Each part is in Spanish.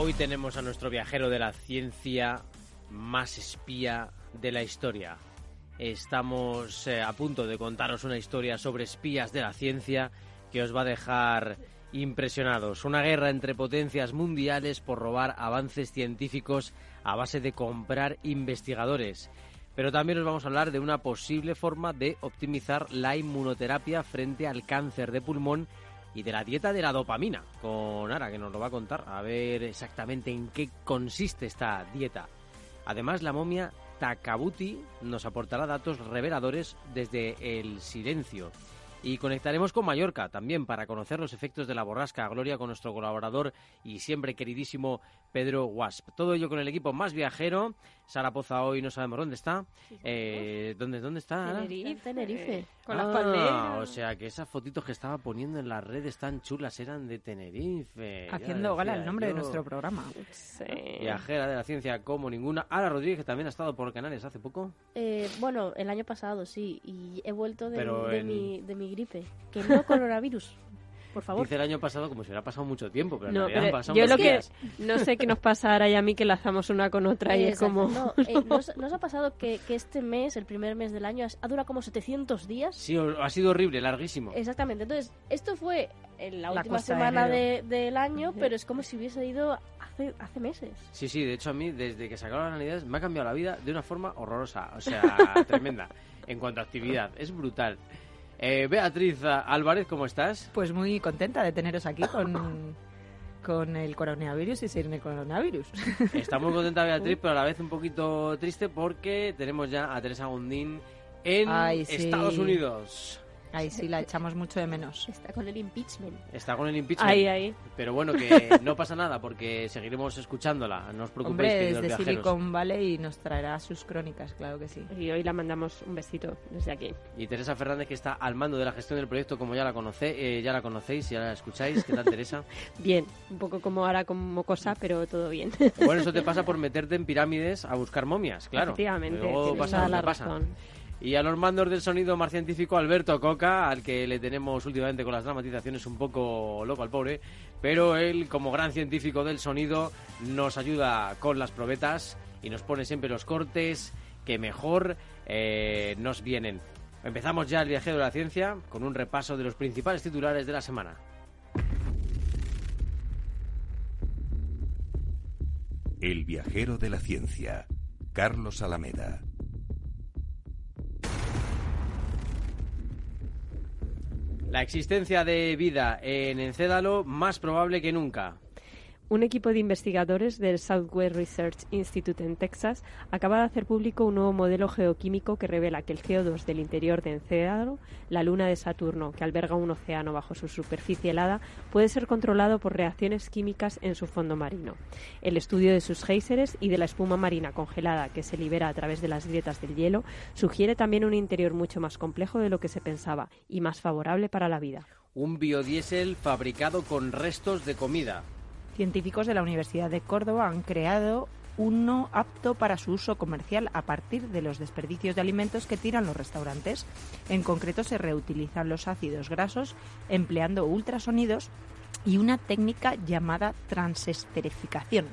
Hoy tenemos a nuestro viajero de la ciencia más espía de la historia. Estamos eh, a punto de contaros una historia sobre espías de la ciencia que os va a dejar impresionados. Una guerra entre potencias mundiales por robar avances científicos a base de comprar investigadores. Pero también os vamos a hablar de una posible forma de optimizar la inmunoterapia frente al cáncer de pulmón y de la dieta de la dopamina, con Ara, que nos lo va a contar, a ver exactamente en qué consiste esta dieta. Además, la momia Takabuti nos aportará datos reveladores desde el silencio. Y conectaremos con Mallorca también para conocer los efectos de la borrasca. Gloria con nuestro colaborador y siempre queridísimo Pedro Wasp. Todo ello con el equipo más viajero. Sara Poza hoy no sabemos dónde está. Eh, ¿dónde, ¿Dónde está? Tenerife, Tenerife. Con las palmeras. O sea que esas fotitos que estaba poniendo en las redes tan chulas eran de Tenerife. Haciendo gala el nombre de nuestro programa. Viajera de la ciencia como ninguna. Ara Rodríguez, que también ha estado por Canales hace poco. Eh, bueno, el año pasado sí. Y he vuelto de, de, mi, de mi gripe. Que no coronavirus. Por favor. Dice el año pasado como si hubiera pasado mucho tiempo, pero, no, pero han pasado yo lo que no sé qué nos pasa ahora y a mí que lanzamos una con otra y es como... No, eh, ¿nos, ha pasado que, que, este mes, el primer mes del año, ha durado como 700 días? Sí, ha sido horrible, larguísimo. Exactamente. Entonces, esto fue en la, última semana de, del año, pero es como si hubiese ido hace, hace meses. Sí, sí, de hecho a mí, desde que sacaron las navidades, me ha cambiado la vida de una forma horrorosa, o sea, tremenda, en cuanto a actividad. Es brutal. Eh, Beatriz Álvarez, ¿cómo estás? Pues muy contenta de teneros aquí con, con el coronavirus y sin el coronavirus. Está muy contenta Beatriz, pero a la vez un poquito triste porque tenemos ya a Teresa Gundín en Estados Unidos. Ahí sí, la echamos mucho de menos. Está con el impeachment. Está con el impeachment. Ahí, ahí. Pero bueno, que no pasa nada porque seguiremos escuchándola. No os preocupéis, Hombre, desde viajeros. Silicon Valley y nos traerá sus crónicas, claro que sí. Y hoy la mandamos un besito desde aquí. Y Teresa Fernández, que está al mando de la gestión del proyecto, como ya la, conoce, eh, ya la conocéis, ya la escucháis. ¿Qué tal, Teresa? bien, un poco como ahora como cosa, pero todo bien. bueno, eso te pasa por meterte en pirámides a buscar momias, claro. Efectivamente, Luego pasa la pasa. Y a los mandos del sonido más científico, Alberto Coca, al que le tenemos últimamente con las dramatizaciones un poco loco al pobre, pero él, como gran científico del sonido, nos ayuda con las probetas y nos pone siempre los cortes que mejor eh, nos vienen. Empezamos ya el viajero de la ciencia con un repaso de los principales titulares de la semana. El viajero de la ciencia, Carlos Alameda. La existencia de vida en Encédalo más probable que nunca. Un equipo de investigadores del Southwest Research Institute en Texas acaba de hacer público un nuevo modelo geoquímico que revela que el CO2 del interior de Encédalo, la luna de Saturno, que alberga un océano bajo su superficie helada, puede ser controlado por reacciones químicas en su fondo marino. El estudio de sus géiseres y de la espuma marina congelada que se libera a través de las grietas del hielo sugiere también un interior mucho más complejo de lo que se pensaba y más favorable para la vida. Un biodiesel fabricado con restos de comida. Científicos de la Universidad de Córdoba han creado uno apto para su uso comercial a partir de los desperdicios de alimentos que tiran los restaurantes. En concreto, se reutilizan los ácidos grasos empleando ultrasonidos y una técnica llamada transesterificación.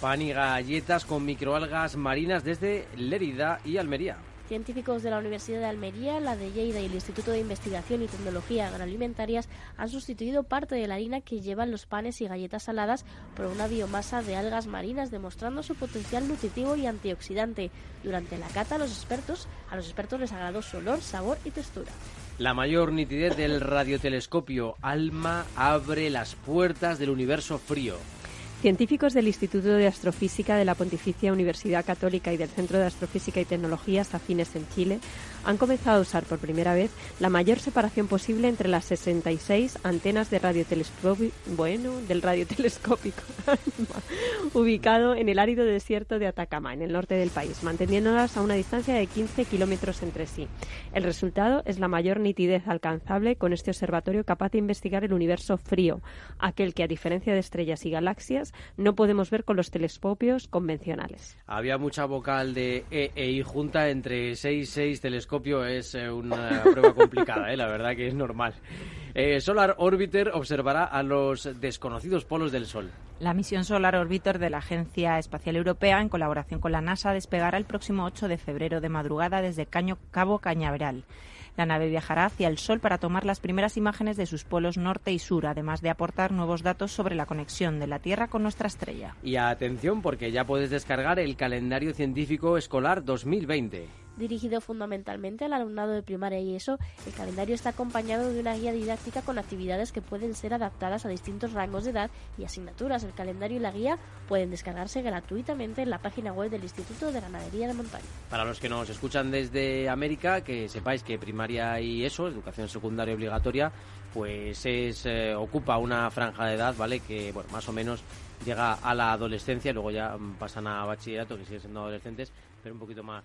Pan y galletas con microalgas marinas desde Lérida y Almería. Científicos de la Universidad de Almería, la de Lleida y el Instituto de Investigación y Tecnología Agroalimentarias han sustituido parte de la harina que llevan los panes y galletas saladas por una biomasa de algas marinas, demostrando su potencial nutritivo y antioxidante. Durante la cata, los expertos, a los expertos les agradó su olor, sabor y textura. La mayor nitidez del radiotelescopio ALMA abre las puertas del universo frío. Científicos del Instituto de Astrofísica de la Pontificia Universidad Católica y del Centro de Astrofísica y Tecnologías afines en Chile han comenzado a usar por primera vez la mayor separación posible entre las 66 antenas de radiotelescopio, bueno, del radiotelescópico ubicado en el árido desierto de Atacama, en el norte del país, manteniéndolas a una distancia de 15 kilómetros entre sí. El resultado es la mayor nitidez alcanzable con este observatorio capaz de investigar el universo frío, aquel que, a diferencia de estrellas y galaxias, no podemos ver con los telescopios convencionales. Había mucha vocal de E e junta entre 6 6 telescopios es eh, una prueba complicada, eh, la verdad que es normal. Eh, Solar Orbiter observará a los desconocidos polos del Sol. La misión Solar Orbiter de la Agencia Espacial Europea, en colaboración con la NASA, despegará el próximo 8 de febrero de madrugada desde Caño, Cabo Cañaveral. La nave viajará hacia el Sol para tomar las primeras imágenes de sus polos norte y sur, además de aportar nuevos datos sobre la conexión de la Tierra con nuestra estrella. Y atención porque ya puedes descargar el calendario científico escolar 2020 dirigido fundamentalmente al alumnado de primaria y eso, el calendario está acompañado de una guía didáctica con actividades que pueden ser adaptadas a distintos rangos de edad y asignaturas. El calendario y la guía pueden descargarse gratuitamente en la página web del Instituto de Ganadería de Montaña. Para los que nos escuchan desde América, que sepáis que primaria y eso, educación secundaria obligatoria, pues es eh, ocupa una franja de edad, ¿vale? Que, bueno, más o menos llega a la adolescencia, luego ya pasan a bachillerato, que siguen siendo adolescentes, pero un poquito más